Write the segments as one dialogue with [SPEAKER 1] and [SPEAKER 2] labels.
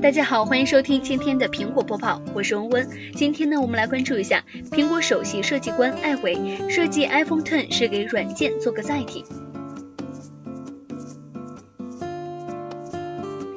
[SPEAKER 1] 大家好，欢迎收听今天的苹果播报，我是温温。今天呢，我们来关注一下苹果首席设计官艾维设计 iPhone Ten 是给软件做个载体。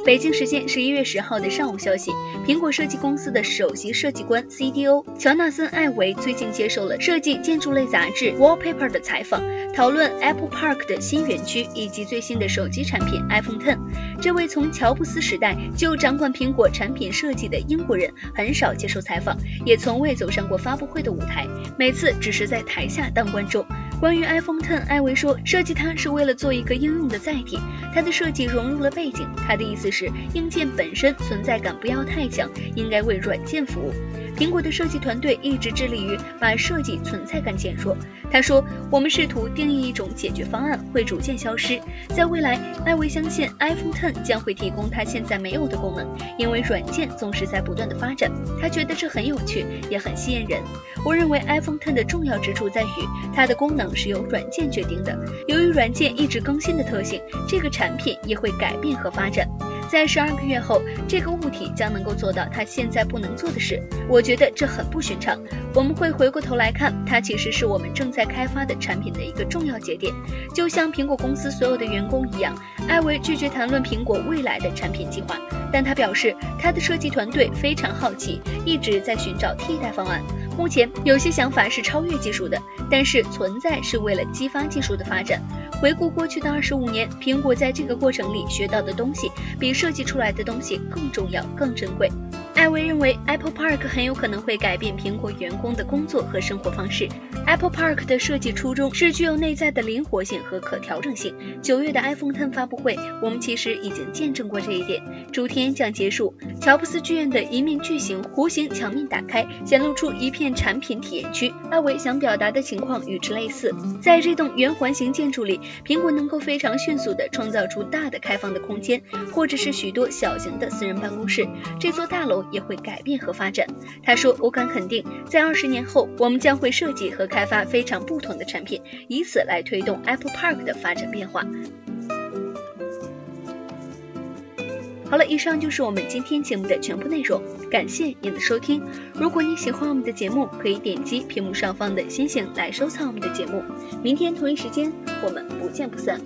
[SPEAKER 1] 北京时间十一月十号的上午消息，苹果设计公司的首席设计官 CDO 乔纳森·艾维最近接受了设计建筑类杂志 Wallpaper 的采访，讨论 Apple Park 的新园区以及最新的手机产品 iPhone Ten。这位从乔布斯时代就掌管苹果产品设计的英国人，很少接受采访，也从未走上过发布会的舞台，每次只是在台下当观众。关于 iPhone Ten，艾维说，设计它是为了做一个应用的载体，它的设计融入了背景。他的意思是，硬件本身存在感不要太强，应该为软件服务。苹果的设计团队一直致力于把设计存在感减弱。他说：“我们试图定义一种解决方案，会逐渐消失。在未来，艾维相信 iPhone Ten 将会提供他现在没有的功能，因为软件总是在不断的发展。他觉得这很有趣，也很吸引人。我认为 iPhone Ten 的重要之处在于它的功能是由软件决定的。由于软件一直更新的特性，这个产品也会改变和发展。”在十二个月后，这个物体将能够做到它现在不能做的事。我觉得这很不寻常。我们会回过头来看，它其实是我们正在开发的产品的一个重要节点。就像苹果公司所有的员工一样，艾维拒绝谈论苹果未来的产品计划，但他表示他的设计团队非常好奇，一直在寻找替代方案。目前有些想法是超越技术的，但是存在是为了激发技术的发展。回顾过去的二十五年，苹果在这个过程里学到的东西，比设计出来的东西更重要、更珍贵。艾维认为，Apple Park 很有可能会改变苹果员工的工作和生活方式。Apple Park 的设计初衷是具有内在的灵活性和可调整性。九月的 iPhone Ten 发布会，我们其实已经见证过这一点。主题演讲结束，乔布斯剧院的一面巨型弧形墙面打开，显露出一片产品体验区。艾维想表达的情况与之类似。在这栋圆环形建筑里，苹果能够非常迅速地创造出大的开放的空间，或者是许多小型的私人办公室。这座大楼。也会改变和发展。他说：“我敢肯定，在二十年后，我们将会设计和开发非常不同的产品，以此来推动 Apple Park 的发展变化。”好了，以上就是我们今天节目的全部内容，感谢您的收听。如果你喜欢我们的节目，可以点击屏幕上方的星星来收藏我们的节目。明天同一时间，我们不见不散。